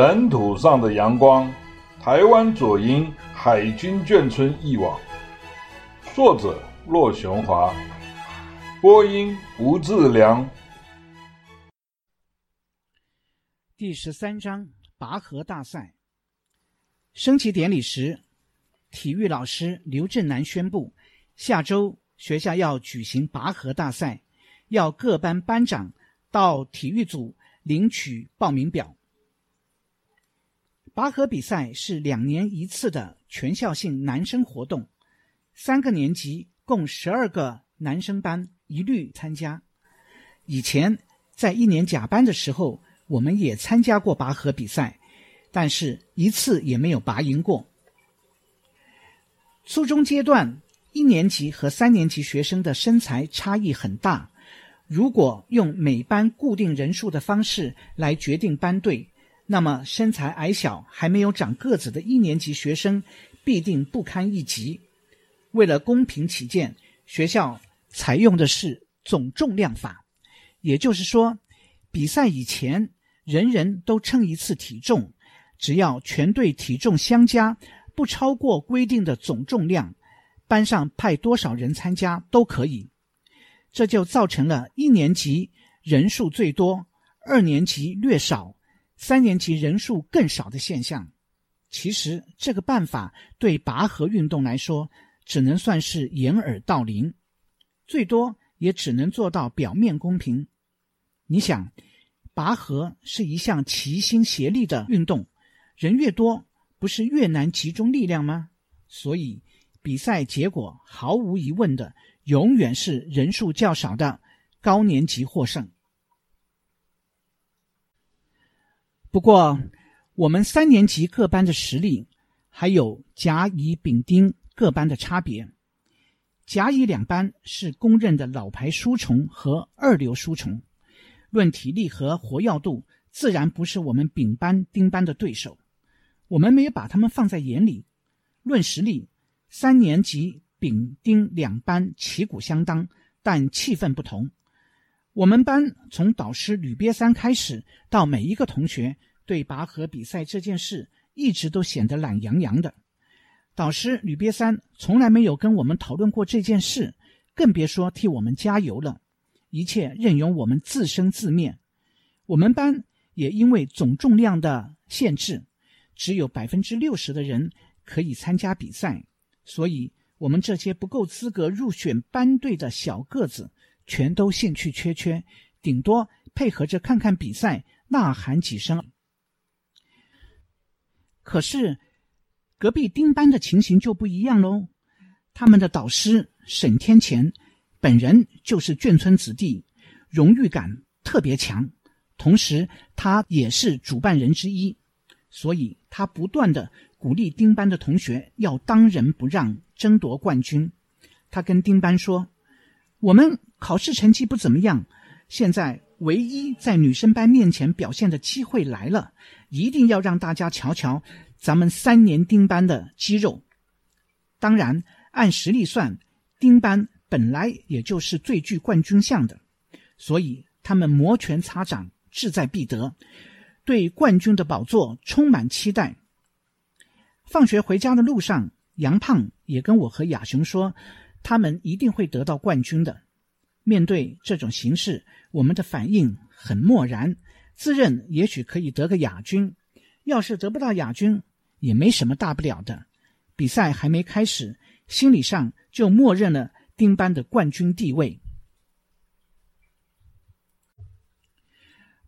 尘土上的阳光，台湾左营海军眷村忆往，作者骆雄华，播音吴志良。第十三章拔河大赛。升旗典礼时，体育老师刘振南宣布，下周学校要举行拔河大赛，要各班班长到体育组领取报名表。拔河比赛是两年一次的全校性男生活动，三个年级共十二个男生班一律参加。以前在一年甲班的时候，我们也参加过拔河比赛，但是一次也没有拔赢过。初中阶段，一年级和三年级学生的身材差异很大，如果用每班固定人数的方式来决定班队。那么，身材矮小、还没有长个子的一年级学生必定不堪一击。为了公平起见，学校采用的是总重量法，也就是说，比赛以前人人都称一次体重，只要全队体重相加不超过规定的总重量，班上派多少人参加都可以。这就造成了一年级人数最多，二年级略少。三年级人数更少的现象，其实这个办法对拔河运动来说，只能算是掩耳盗铃，最多也只能做到表面公平。你想，拔河是一项齐心协力的运动，人越多，不是越难集中力量吗？所以，比赛结果毫无疑问的，永远是人数较少的高年级获胜。不过，我们三年级各班的实力还有甲、乙、丙、丁各班的差别。甲、乙两班是公认的老牌书虫和二流书虫，论体力和活跃度，自然不是我们丙班、丁班的对手。我们没有把他们放在眼里。论实力，三年级丙、丁两班旗鼓相当，但气氛不同。我们班从导师吕瘪三开始，到每一个同学对拔河比赛这件事一直都显得懒洋洋的。导师吕瘪三从来没有跟我们讨论过这件事，更别说替我们加油了。一切任由我们自生自灭。我们班也因为总重量的限制，只有百分之六十的人可以参加比赛，所以我们这些不够资格入选班队的小个子。全都兴趣缺缺，顶多配合着看看比赛，呐喊几声。可是隔壁丁班的情形就不一样喽。他们的导师沈天干本人就是眷村子弟，荣誉感特别强，同时他也是主办人之一，所以他不断的鼓励丁班的同学要当仁不让，争夺冠军。他跟丁班说：“我们。”考试成绩不怎么样，现在唯一在女生班面前表现的机会来了，一定要让大家瞧瞧咱们三年丁班的肌肉。当然，按实力算，丁班本来也就是最具冠军相的，所以他们摩拳擦掌，志在必得，对冠军的宝座充满期待。放学回家的路上，杨胖也跟我和亚雄说，他们一定会得到冠军的。面对这种形势，我们的反应很漠然，自认也许可以得个亚军。要是得不到亚军，也没什么大不了的。比赛还没开始，心理上就默认了丁班的冠军地位。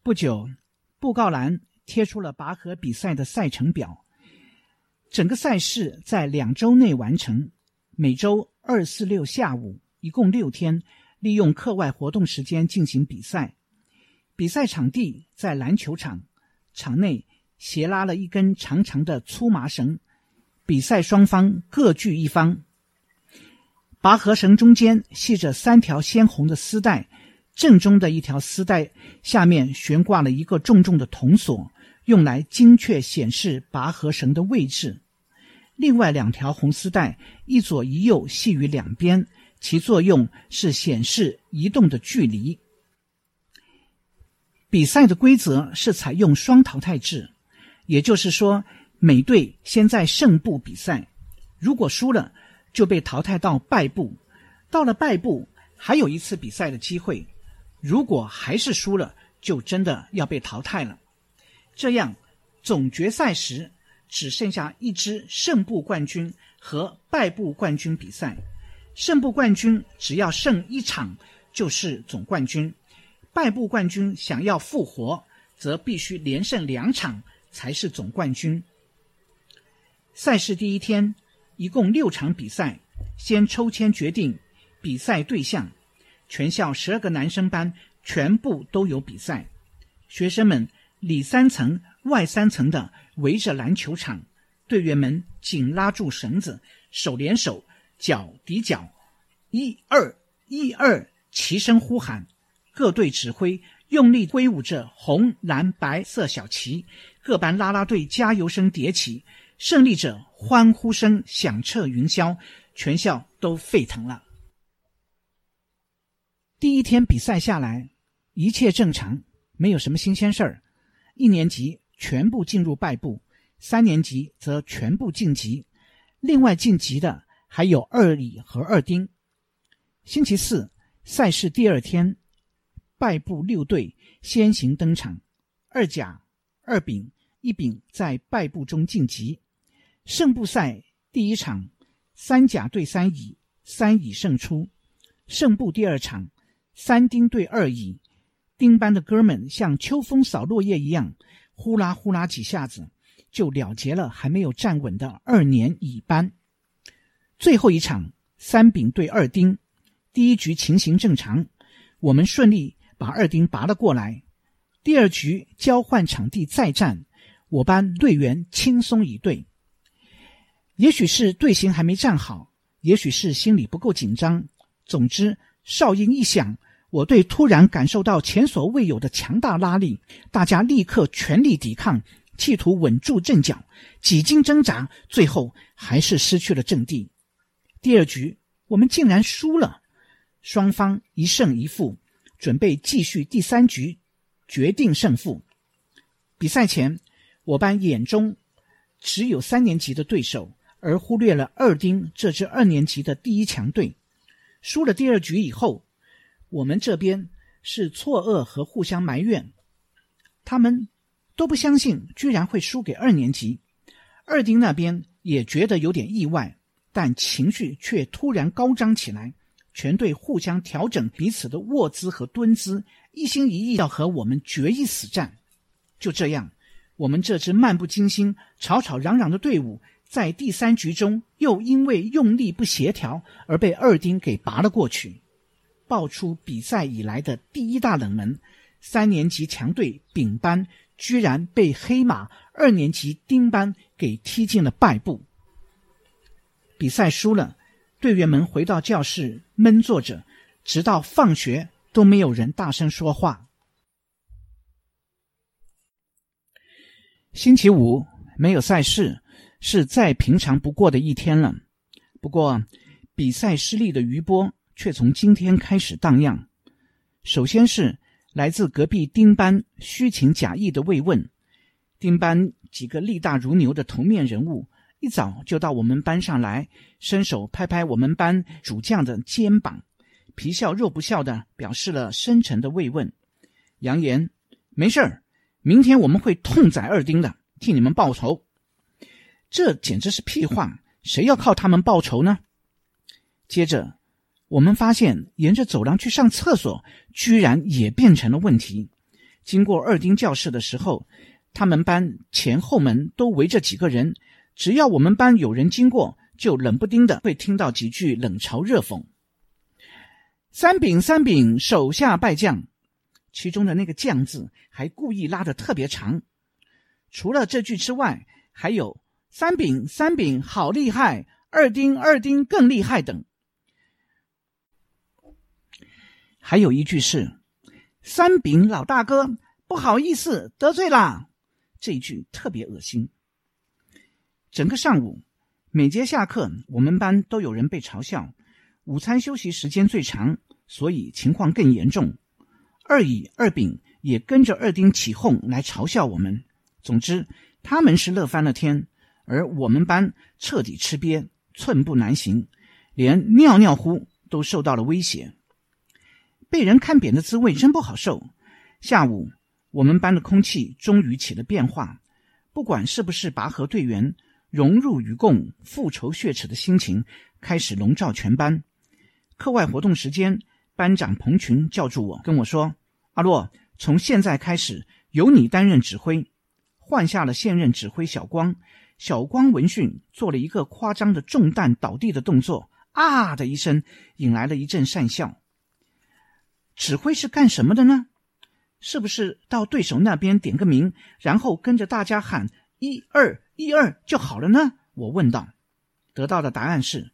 不久，布告栏贴出了拔河比赛的赛程表，整个赛事在两周内完成，每周二、四、六下午，一共六天。利用课外活动时间进行比赛，比赛场地在篮球场，场内斜拉了一根长长的粗麻绳，比赛双方各据一方。拔河绳中间系着三条鲜红的丝带，正中的一条丝带下面悬挂了一个重重的铜锁，用来精确显示拔河绳的位置。另外两条红丝带一左一右系于两边。其作用是显示移动的距离。比赛的规则是采用双淘汰制，也就是说，每队先在胜部比赛，如果输了，就被淘汰到败部。到了败部，还有一次比赛的机会。如果还是输了，就真的要被淘汰了。这样，总决赛时只剩下一支胜部冠军和败部冠军比赛。胜部冠军只要胜一场就是总冠军，败部冠军想要复活，则必须连胜两场才是总冠军。赛事第一天，一共六场比赛，先抽签决定比赛对象。全校十二个男生班全部都有比赛，学生们里三层外三层的围着篮球场，队员们紧拉住绳子，手连手，脚抵脚，一二一二，齐声呼喊，各队指挥用力挥舞着红蓝白色小旗，各班啦啦队加油声迭起，胜利者欢呼声响彻云霄，全校都沸腾了。第一天比赛下来，一切正常，没有什么新鲜事儿。一年级全部进入败部，三年级则全部晋级。另外晋级的还有二乙和二丁。星期四赛事第二天，败部六队先行登场，二甲、二丙、一丙在败部中晋级。胜部赛第一场，三甲对三乙，三乙胜出。胜部第二场。三丁对二乙，丁班的哥们像秋风扫落叶一样，呼啦呼啦几下子就了结了还没有站稳的二年乙班。最后一场，三丙对二丁，第一局情形正常，我们顺利把二丁拔了过来。第二局交换场地再战，我班队员轻松以对。也许是队形还没站好，也许是心里不够紧张，总之哨音一响。我队突然感受到前所未有的强大拉力，大家立刻全力抵抗，企图稳住阵脚，几经挣扎，最后还是失去了阵地。第二局我们竟然输了，双方一胜一负，准备继续第三局，决定胜负。比赛前，我班眼中只有三年级的对手，而忽略了二丁这支二年级的第一强队。输了第二局以后。我们这边是错愕和互相埋怨，他们都不相信居然会输给二年级。二丁那边也觉得有点意外，但情绪却突然高涨起来，全队互相调整彼此的卧姿和蹲姿，一心一意要和我们决一死战。就这样，我们这支漫不经心、吵吵嚷嚷的队伍，在第三局中又因为用力不协调而被二丁给拔了过去。爆出比赛以来的第一大冷门，三年级强队丙班居然被黑马二年级丁班给踢进了败部。比赛输了，队员们回到教室闷坐着，直到放学都没有人大声说话。星期五没有赛事，是再平常不过的一天了。不过，比赛失利的余波。却从今天开始荡漾。首先是来自隔壁丁班虚情假意的慰问。丁班几个力大如牛的头面人物，一早就到我们班上来，伸手拍拍我们班主将的肩膀，皮笑肉不笑的表示了深沉的慰问，扬言：“没事儿，明天我们会痛宰二丁的，替你们报仇。”这简直是屁话，谁要靠他们报仇呢？接着。我们发现，沿着走廊去上厕所，居然也变成了问题。经过二丁教室的时候，他们班前后门都围着几个人，只要我们班有人经过，就冷不丁的会听到几句冷嘲热讽。三饼三饼，手下败将，其中的那个“将”字还故意拉得特别长。除了这句之外，还有三饼三饼好厉害，二丁二丁更厉害等。还有一句是“三丙老大哥，不好意思得罪啦”，这一句特别恶心。整个上午，每节下课，我们班都有人被嘲笑。午餐休息时间最长，所以情况更严重。二乙、二丙也跟着二丁起哄来嘲笑我们。总之，他们是乐翻了天，而我们班彻底吃瘪，寸步难行，连尿尿壶都受到了威胁。被人看扁的滋味真不好受。下午，我们班的空气终于起了变化。不管是不是拔河队员，荣辱与共、复仇雪耻的心情开始笼罩全班。课外活动时间，班长彭群叫住我，跟我说：“阿洛，从现在开始由你担任指挥。”换下了现任指挥小光。小光闻讯，做了一个夸张的中弹倒地的动作，啊的一声，引来了一阵讪笑。指挥是干什么的呢？是不是到对手那边点个名，然后跟着大家喊一二一二就好了呢？我问道。得到的答案是，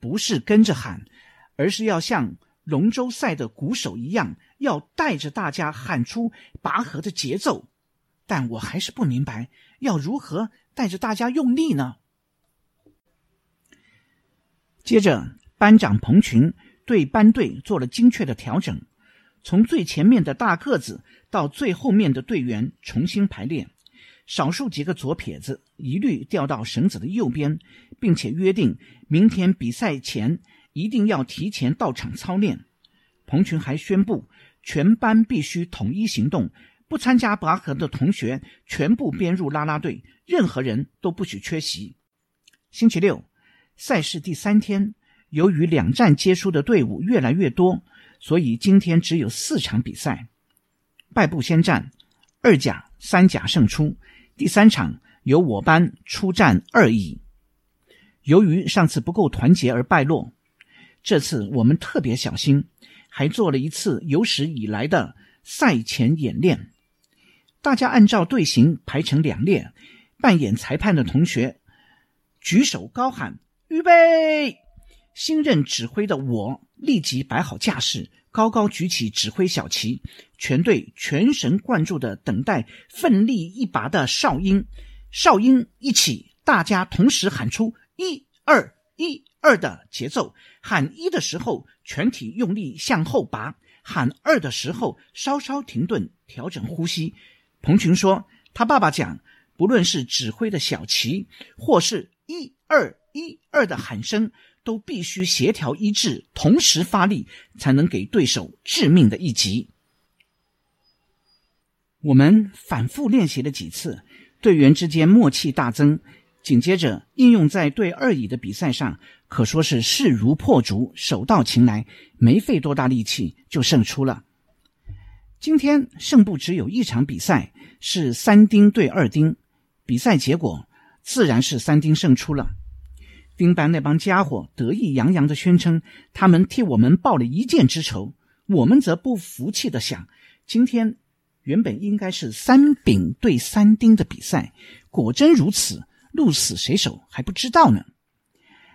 不是跟着喊，而是要像龙舟赛的鼓手一样，要带着大家喊出拔河的节奏。但我还是不明白，要如何带着大家用力呢？接着，班长彭群对班队做了精确的调整。从最前面的大个子到最后面的队员重新排练，少数几个左撇子一律调到绳子的右边，并且约定明天比赛前一定要提前到场操练。彭群还宣布，全班必须统一行动，不参加拔河的同学全部编入啦啦队，任何人都不许缺席。星期六，赛事第三天，由于两站皆输的队伍越来越多。所以今天只有四场比赛，败部先战，二甲、三甲胜出。第三场由我班出战二乙。由于上次不够团结而败落，这次我们特别小心，还做了一次有史以来的赛前演练。大家按照队形排成两列，扮演裁判的同学举手高喊“预备”。新任指挥的我立即摆好架势，高高举起指挥小旗，全队全神贯注地等待奋力一拔的哨音。哨音一起，大家同时喊出“一二一二”的节奏。喊一的时候，全体用力向后拔；喊二的时候，稍稍停顿，调整呼吸。彭群说：“他爸爸讲，不论是指挥的小旗，或是一二一二的喊声。”都必须协调一致，同时发力，才能给对手致命的一击。我们反复练习了几次，队员之间默契大增。紧接着应用在对二乙的比赛上，可说是势如破竹，手到擒来，没费多大力气就胜出了。今天胜部只有一场比赛，是三丁对二丁，比赛结果自然是三丁胜出了。丁班那帮家伙得意洋洋的宣称，他们替我们报了一箭之仇。我们则不服气的想：今天原本应该是三丙对三丁的比赛，果真如此，鹿死谁手还不知道呢。